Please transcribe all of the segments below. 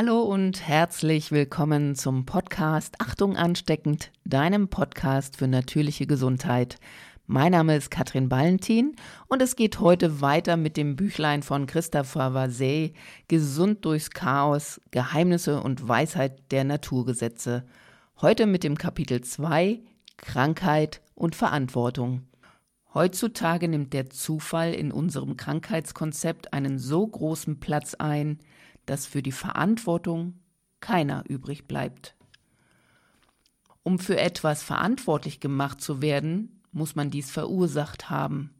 Hallo und herzlich willkommen zum Podcast Achtung ansteckend, deinem Podcast für natürliche Gesundheit. Mein Name ist Katrin Ballentin und es geht heute weiter mit dem Büchlein von Christopher Vasey Gesund durchs Chaos, Geheimnisse und Weisheit der Naturgesetze. Heute mit dem Kapitel 2 Krankheit und Verantwortung. Heutzutage nimmt der Zufall in unserem Krankheitskonzept einen so großen Platz ein, dass für die Verantwortung keiner übrig bleibt. Um für etwas verantwortlich gemacht zu werden, muss man dies verursacht haben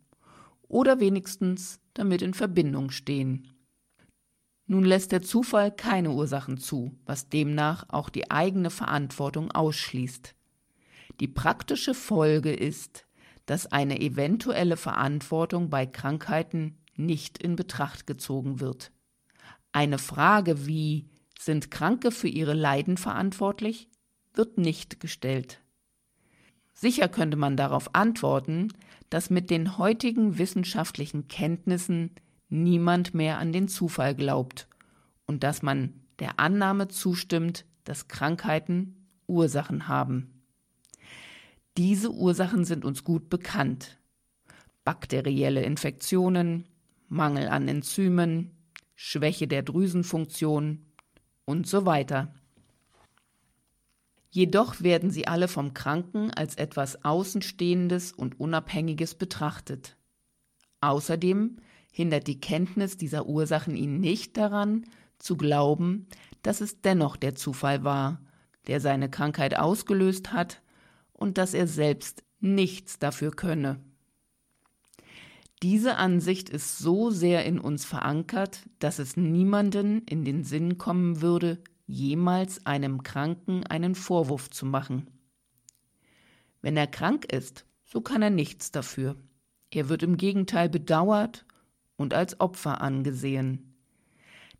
oder wenigstens damit in Verbindung stehen. Nun lässt der Zufall keine Ursachen zu, was demnach auch die eigene Verantwortung ausschließt. Die praktische Folge ist, dass eine eventuelle Verantwortung bei Krankheiten nicht in Betracht gezogen wird. Eine Frage wie sind Kranke für ihre Leiden verantwortlich wird nicht gestellt. Sicher könnte man darauf antworten, dass mit den heutigen wissenschaftlichen Kenntnissen niemand mehr an den Zufall glaubt und dass man der Annahme zustimmt, dass Krankheiten Ursachen haben. Diese Ursachen sind uns gut bekannt. Bakterielle Infektionen, Mangel an Enzymen, Schwäche der Drüsenfunktion und so weiter. Jedoch werden sie alle vom Kranken als etwas Außenstehendes und Unabhängiges betrachtet. Außerdem hindert die Kenntnis dieser Ursachen ihn nicht daran, zu glauben, dass es dennoch der Zufall war, der seine Krankheit ausgelöst hat und dass er selbst nichts dafür könne. Diese Ansicht ist so sehr in uns verankert, dass es niemanden in den Sinn kommen würde, jemals einem Kranken einen Vorwurf zu machen. Wenn er krank ist, so kann er nichts dafür. Er wird im Gegenteil bedauert und als Opfer angesehen.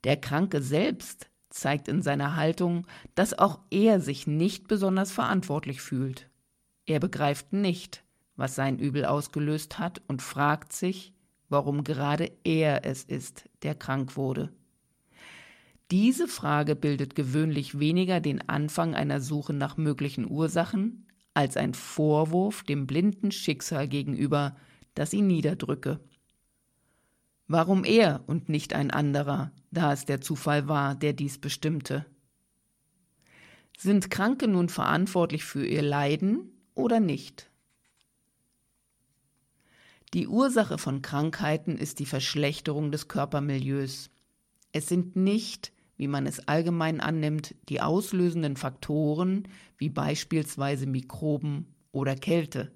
Der Kranke selbst zeigt in seiner Haltung, dass auch er sich nicht besonders verantwortlich fühlt. Er begreift nicht, was sein Übel ausgelöst hat und fragt sich, warum gerade er es ist, der krank wurde. Diese Frage bildet gewöhnlich weniger den Anfang einer Suche nach möglichen Ursachen als ein Vorwurf dem blinden Schicksal gegenüber, das ihn niederdrücke. Warum er und nicht ein anderer, da es der Zufall war, der dies bestimmte? Sind Kranke nun verantwortlich für ihr Leiden oder nicht? Die Ursache von Krankheiten ist die Verschlechterung des Körpermilieus. Es sind nicht wie man es allgemein annimmt, die auslösenden Faktoren wie beispielsweise Mikroben oder Kälte.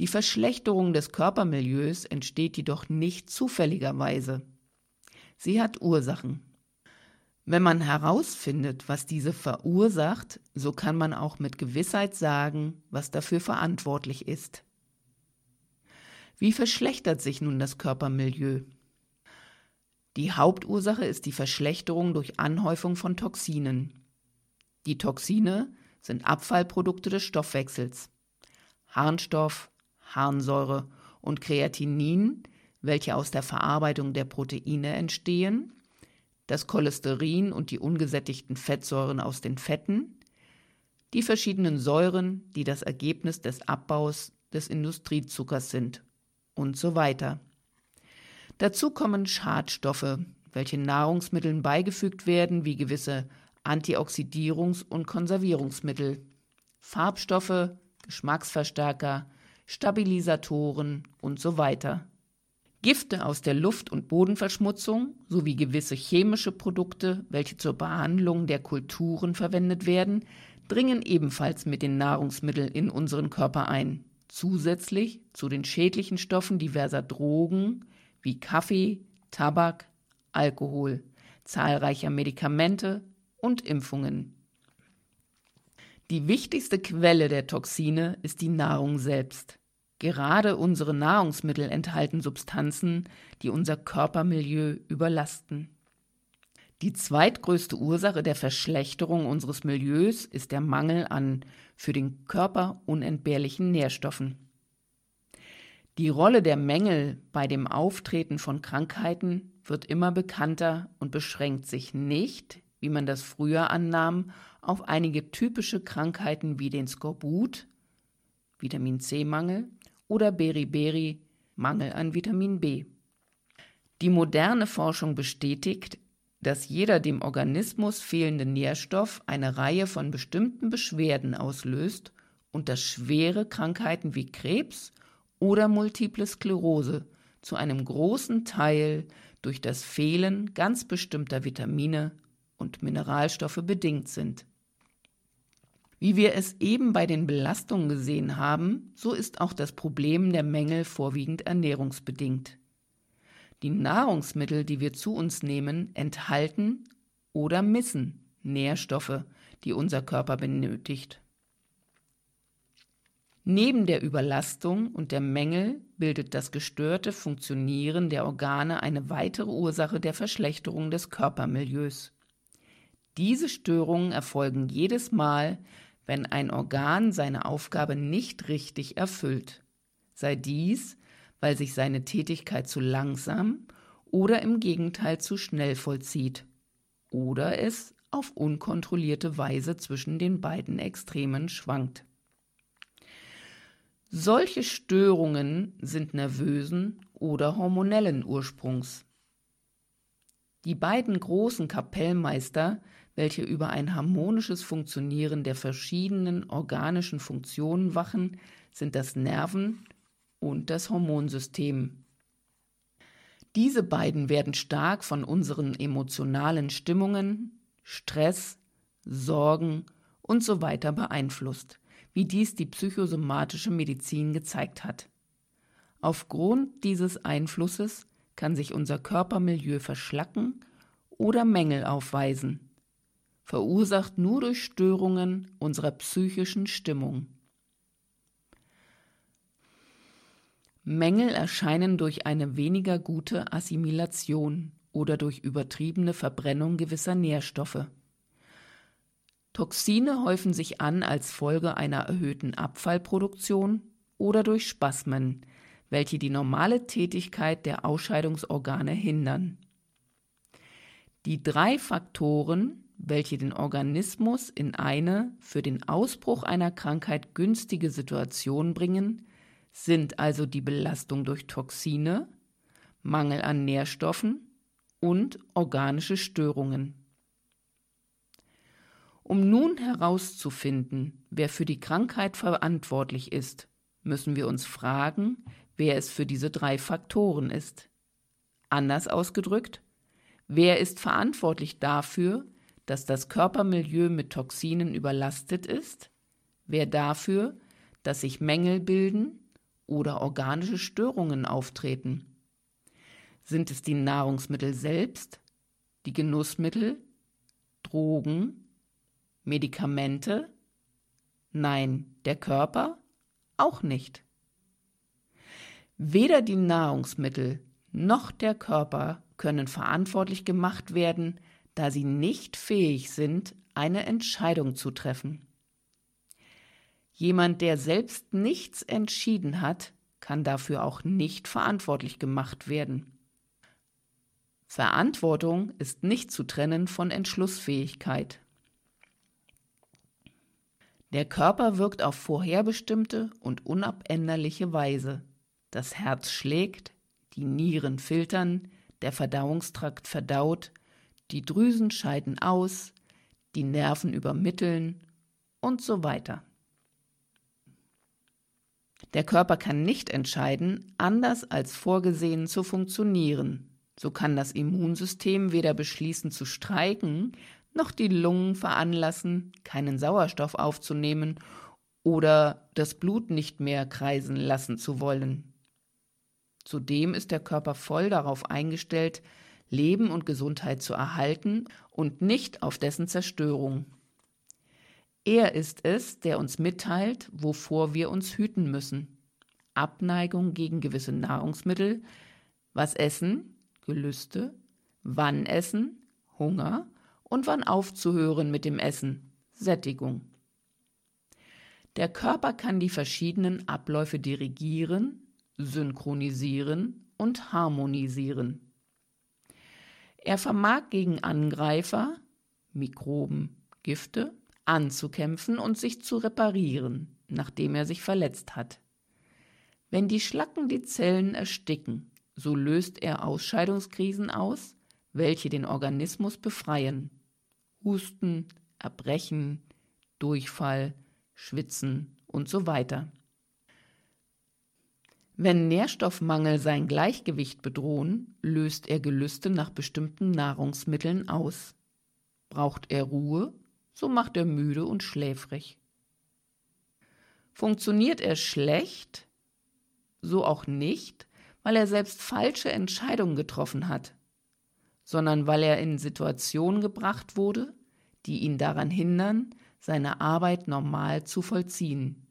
Die Verschlechterung des Körpermilieus entsteht jedoch nicht zufälligerweise. Sie hat Ursachen. Wenn man herausfindet, was diese verursacht, so kann man auch mit Gewissheit sagen, was dafür verantwortlich ist. Wie verschlechtert sich nun das Körpermilieu? Die Hauptursache ist die Verschlechterung durch Anhäufung von Toxinen. Die Toxine sind Abfallprodukte des Stoffwechsels. Harnstoff, Harnsäure und Kreatinin, welche aus der Verarbeitung der Proteine entstehen, das Cholesterin und die ungesättigten Fettsäuren aus den Fetten, die verschiedenen Säuren, die das Ergebnis des Abbaus des Industriezuckers sind und so weiter. Dazu kommen Schadstoffe, welche Nahrungsmitteln beigefügt werden, wie gewisse Antioxidierungs- und Konservierungsmittel, Farbstoffe, Geschmacksverstärker, Stabilisatoren und so weiter. Gifte aus der Luft- und Bodenverschmutzung sowie gewisse chemische Produkte, welche zur Behandlung der Kulturen verwendet werden, dringen ebenfalls mit den Nahrungsmitteln in unseren Körper ein. Zusätzlich zu den schädlichen Stoffen diverser Drogen, wie Kaffee, Tabak, Alkohol, zahlreicher Medikamente und Impfungen. Die wichtigste Quelle der Toxine ist die Nahrung selbst. Gerade unsere Nahrungsmittel enthalten Substanzen, die unser Körpermilieu überlasten. Die zweitgrößte Ursache der Verschlechterung unseres Milieus ist der Mangel an für den Körper unentbehrlichen Nährstoffen. Die Rolle der Mängel bei dem Auftreten von Krankheiten wird immer bekannter und beschränkt sich nicht, wie man das früher annahm, auf einige typische Krankheiten wie den Skorbut, Vitamin C-Mangel oder Beriberi, Mangel an Vitamin B. Die moderne Forschung bestätigt, dass jeder dem Organismus fehlende Nährstoff eine Reihe von bestimmten Beschwerden auslöst und dass schwere Krankheiten wie Krebs oder multiple Sklerose zu einem großen Teil durch das Fehlen ganz bestimmter Vitamine und Mineralstoffe bedingt sind. Wie wir es eben bei den Belastungen gesehen haben, so ist auch das Problem der Mängel vorwiegend ernährungsbedingt. Die Nahrungsmittel, die wir zu uns nehmen, enthalten oder missen Nährstoffe, die unser Körper benötigt. Neben der Überlastung und der Mängel bildet das gestörte Funktionieren der Organe eine weitere Ursache der Verschlechterung des Körpermilieus. Diese Störungen erfolgen jedes Mal, wenn ein Organ seine Aufgabe nicht richtig erfüllt, sei dies, weil sich seine Tätigkeit zu langsam oder im Gegenteil zu schnell vollzieht oder es auf unkontrollierte Weise zwischen den beiden Extremen schwankt. Solche Störungen sind nervösen oder hormonellen Ursprungs. Die beiden großen Kapellmeister welche über ein harmonisches Funktionieren der verschiedenen organischen Funktionen wachen, sind das Nerven- und das Hormonsystem. Diese beiden werden stark von unseren emotionalen Stimmungen, Stress, Sorgen und so weiter beeinflusst, wie dies die psychosomatische Medizin gezeigt hat. Aufgrund dieses Einflusses kann sich unser Körpermilieu verschlacken oder Mängel aufweisen verursacht nur durch Störungen unserer psychischen Stimmung. Mängel erscheinen durch eine weniger gute Assimilation oder durch übertriebene Verbrennung gewisser Nährstoffe. Toxine häufen sich an als Folge einer erhöhten Abfallproduktion oder durch Spasmen, welche die normale Tätigkeit der Ausscheidungsorgane hindern. Die drei Faktoren, welche den Organismus in eine für den Ausbruch einer Krankheit günstige Situation bringen, sind also die Belastung durch Toxine, Mangel an Nährstoffen und organische Störungen. Um nun herauszufinden, wer für die Krankheit verantwortlich ist, müssen wir uns fragen, wer es für diese drei Faktoren ist. Anders ausgedrückt, wer ist verantwortlich dafür, dass das Körpermilieu mit Toxinen überlastet ist, wer dafür, dass sich Mängel bilden oder organische Störungen auftreten. Sind es die Nahrungsmittel selbst, die Genussmittel, Drogen, Medikamente? Nein, der Körper auch nicht. Weder die Nahrungsmittel noch der Körper können verantwortlich gemacht werden, da sie nicht fähig sind, eine Entscheidung zu treffen. Jemand, der selbst nichts entschieden hat, kann dafür auch nicht verantwortlich gemacht werden. Verantwortung ist nicht zu trennen von Entschlussfähigkeit. Der Körper wirkt auf vorherbestimmte und unabänderliche Weise. Das Herz schlägt, die Nieren filtern, der Verdauungstrakt verdaut, die Drüsen scheiden aus, die Nerven übermitteln und so weiter. Der Körper kann nicht entscheiden, anders als vorgesehen zu funktionieren. So kann das Immunsystem weder beschließen zu streiken, noch die Lungen veranlassen, keinen Sauerstoff aufzunehmen oder das Blut nicht mehr kreisen lassen zu wollen. Zudem ist der Körper voll darauf eingestellt, Leben und Gesundheit zu erhalten und nicht auf dessen Zerstörung. Er ist es, der uns mitteilt, wovor wir uns hüten müssen. Abneigung gegen gewisse Nahrungsmittel, was essen, Gelüste, wann essen, Hunger und wann aufzuhören mit dem Essen, Sättigung. Der Körper kann die verschiedenen Abläufe dirigieren, synchronisieren und harmonisieren. Er vermag gegen Angreifer, Mikroben, Gifte, anzukämpfen und sich zu reparieren, nachdem er sich verletzt hat. Wenn die Schlacken die Zellen ersticken, so löst er Ausscheidungskrisen aus, welche den Organismus befreien. Husten, Erbrechen, Durchfall, Schwitzen und so weiter. Wenn Nährstoffmangel sein Gleichgewicht bedrohen, löst er Gelüste nach bestimmten Nahrungsmitteln aus. Braucht er Ruhe, so macht er müde und schläfrig. Funktioniert er schlecht, so auch nicht, weil er selbst falsche Entscheidungen getroffen hat, sondern weil er in Situationen gebracht wurde, die ihn daran hindern, seine Arbeit normal zu vollziehen.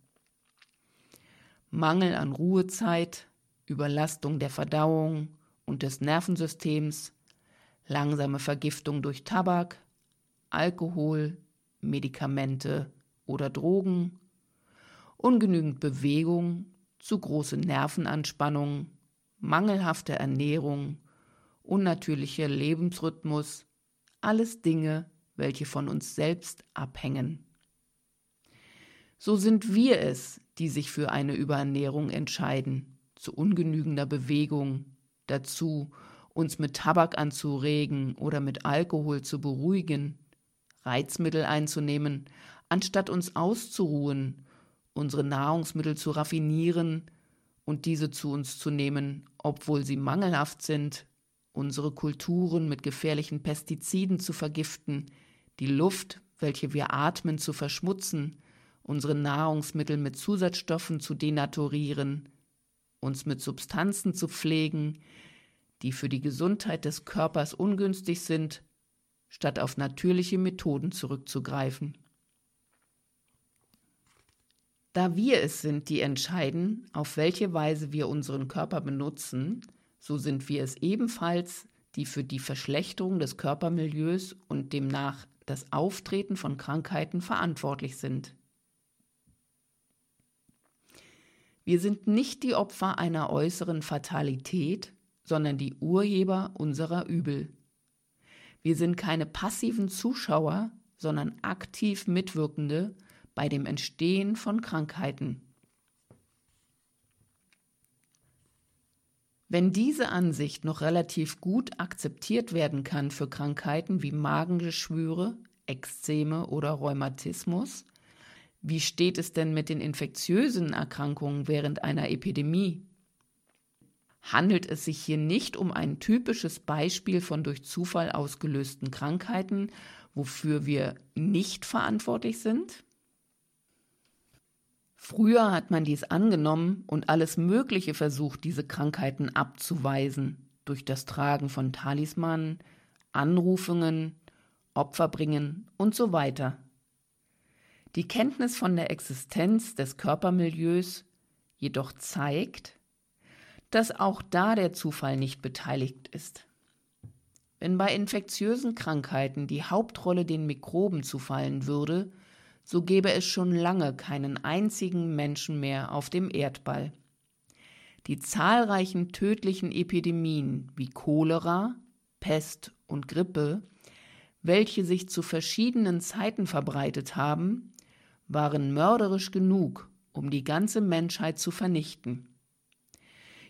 Mangel an Ruhezeit, Überlastung der Verdauung und des Nervensystems, langsame Vergiftung durch Tabak, Alkohol, Medikamente oder Drogen, ungenügend Bewegung, zu große Nervenanspannung, mangelhafte Ernährung, unnatürlicher Lebensrhythmus, alles Dinge, welche von uns selbst abhängen. So sind wir es, die sich für eine Überernährung entscheiden, zu ungenügender Bewegung, dazu, uns mit Tabak anzuregen oder mit Alkohol zu beruhigen, Reizmittel einzunehmen, anstatt uns auszuruhen, unsere Nahrungsmittel zu raffinieren und diese zu uns zu nehmen, obwohl sie mangelhaft sind, unsere Kulturen mit gefährlichen Pestiziden zu vergiften, die Luft, welche wir atmen, zu verschmutzen, unsere Nahrungsmittel mit Zusatzstoffen zu denaturieren, uns mit Substanzen zu pflegen, die für die Gesundheit des Körpers ungünstig sind, statt auf natürliche Methoden zurückzugreifen. Da wir es sind, die entscheiden, auf welche Weise wir unseren Körper benutzen, so sind wir es ebenfalls, die für die Verschlechterung des Körpermilieus und demnach das Auftreten von Krankheiten verantwortlich sind. Wir sind nicht die Opfer einer äußeren Fatalität, sondern die Urheber unserer Übel. Wir sind keine passiven Zuschauer, sondern aktiv Mitwirkende bei dem Entstehen von Krankheiten. Wenn diese Ansicht noch relativ gut akzeptiert werden kann für Krankheiten wie Magengeschwüre, Ekzeme oder Rheumatismus, wie steht es denn mit den infektiösen Erkrankungen während einer Epidemie? Handelt es sich hier nicht um ein typisches Beispiel von durch Zufall ausgelösten Krankheiten, wofür wir nicht verantwortlich sind? Früher hat man dies angenommen und alles Mögliche versucht, diese Krankheiten abzuweisen, durch das Tragen von Talismanen, Anrufungen, Opferbringen und so weiter. Die Kenntnis von der Existenz des Körpermilieus jedoch zeigt, dass auch da der Zufall nicht beteiligt ist. Wenn bei infektiösen Krankheiten die Hauptrolle den Mikroben zufallen würde, so gäbe es schon lange keinen einzigen Menschen mehr auf dem Erdball. Die zahlreichen tödlichen Epidemien wie Cholera, Pest und Grippe, welche sich zu verschiedenen Zeiten verbreitet haben, waren mörderisch genug, um die ganze Menschheit zu vernichten.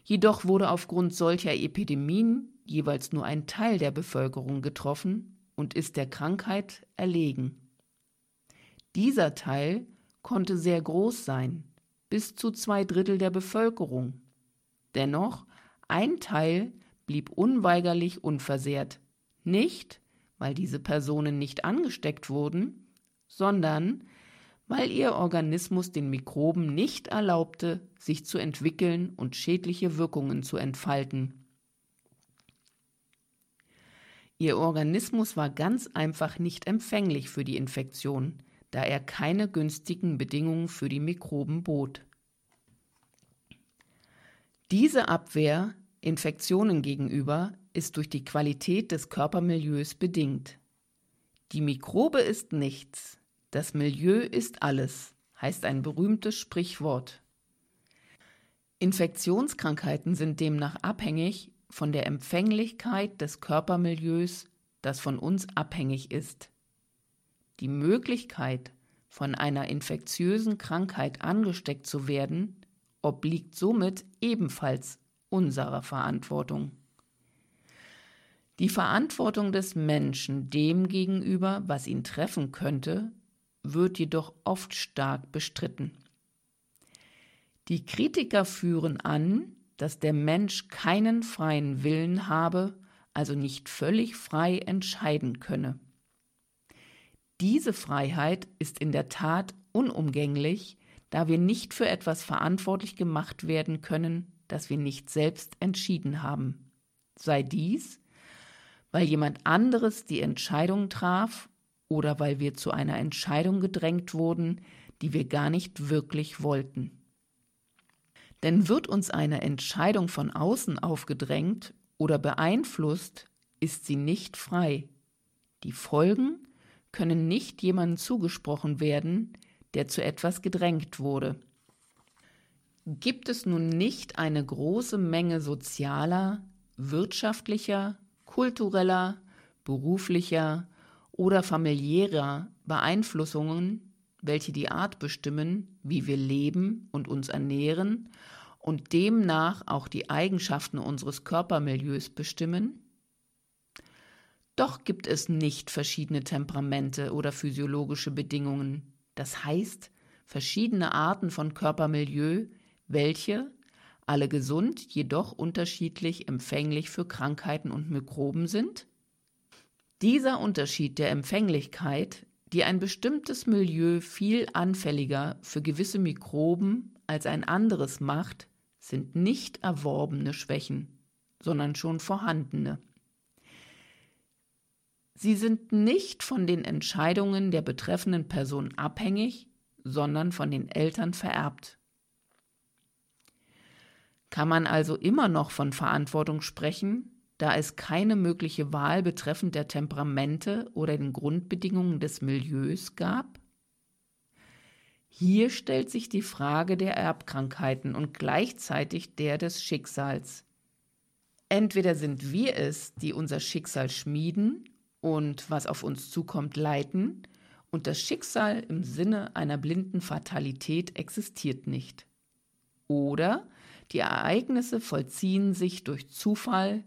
Jedoch wurde aufgrund solcher Epidemien jeweils nur ein Teil der Bevölkerung getroffen und ist der Krankheit erlegen. Dieser Teil konnte sehr groß sein, bis zu zwei Drittel der Bevölkerung. Dennoch, ein Teil blieb unweigerlich unversehrt, nicht weil diese Personen nicht angesteckt wurden, sondern weil ihr Organismus den Mikroben nicht erlaubte, sich zu entwickeln und schädliche Wirkungen zu entfalten. Ihr Organismus war ganz einfach nicht empfänglich für die Infektion, da er keine günstigen Bedingungen für die Mikroben bot. Diese Abwehr Infektionen gegenüber ist durch die Qualität des Körpermilieus bedingt. Die Mikrobe ist nichts, das Milieu ist alles, heißt ein berühmtes Sprichwort. Infektionskrankheiten sind demnach abhängig von der Empfänglichkeit des Körpermilieus, das von uns abhängig ist. die Möglichkeit, von einer infektiösen Krankheit angesteckt zu werden, obliegt somit ebenfalls unserer Verantwortung. Die Verantwortung des Menschen dem gegenüber, was ihn treffen könnte, wird jedoch oft stark bestritten. Die Kritiker führen an, dass der Mensch keinen freien Willen habe, also nicht völlig frei entscheiden könne. Diese Freiheit ist in der Tat unumgänglich, da wir nicht für etwas verantwortlich gemacht werden können, das wir nicht selbst entschieden haben. Sei dies, weil jemand anderes die Entscheidung traf oder weil wir zu einer Entscheidung gedrängt wurden, die wir gar nicht wirklich wollten. Denn wird uns eine Entscheidung von außen aufgedrängt oder beeinflusst, ist sie nicht frei. Die Folgen können nicht jemandem zugesprochen werden, der zu etwas gedrängt wurde. Gibt es nun nicht eine große Menge sozialer, wirtschaftlicher, kultureller, beruflicher oder familiärer Beeinflussungen, welche die Art bestimmen, wie wir leben und uns ernähren und demnach auch die Eigenschaften unseres Körpermilieus bestimmen? Doch gibt es nicht verschiedene Temperamente oder physiologische Bedingungen, das heißt verschiedene Arten von Körpermilieu, welche, alle gesund, jedoch unterschiedlich empfänglich für Krankheiten und Mikroben sind? Dieser Unterschied der Empfänglichkeit, die ein bestimmtes Milieu viel anfälliger für gewisse Mikroben als ein anderes macht, sind nicht erworbene Schwächen, sondern schon vorhandene. Sie sind nicht von den Entscheidungen der betreffenden Person abhängig, sondern von den Eltern vererbt. Kann man also immer noch von Verantwortung sprechen, da es keine mögliche Wahl betreffend der Temperamente oder den Grundbedingungen des Milieus gab? Hier stellt sich die Frage der Erbkrankheiten und gleichzeitig der des Schicksals. Entweder sind wir es, die unser Schicksal schmieden und was auf uns zukommt leiten, und das Schicksal im Sinne einer blinden Fatalität existiert nicht. Oder die Ereignisse vollziehen sich durch Zufall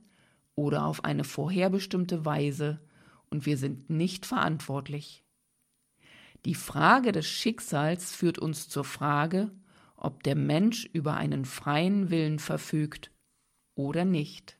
oder auf eine vorherbestimmte Weise und wir sind nicht verantwortlich. Die Frage des Schicksals führt uns zur Frage, ob der Mensch über einen freien Willen verfügt oder nicht.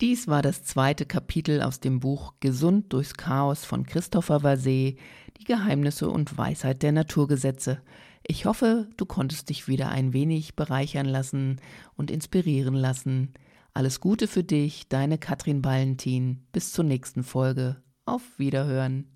Dies war das zweite Kapitel aus dem Buch Gesund durchs Chaos von Christopher Vasset, die Geheimnisse und Weisheit der Naturgesetze. Ich hoffe, du konntest dich wieder ein wenig bereichern lassen und inspirieren lassen. Alles Gute für dich, deine Katrin Ballentin. Bis zur nächsten Folge. Auf Wiederhören.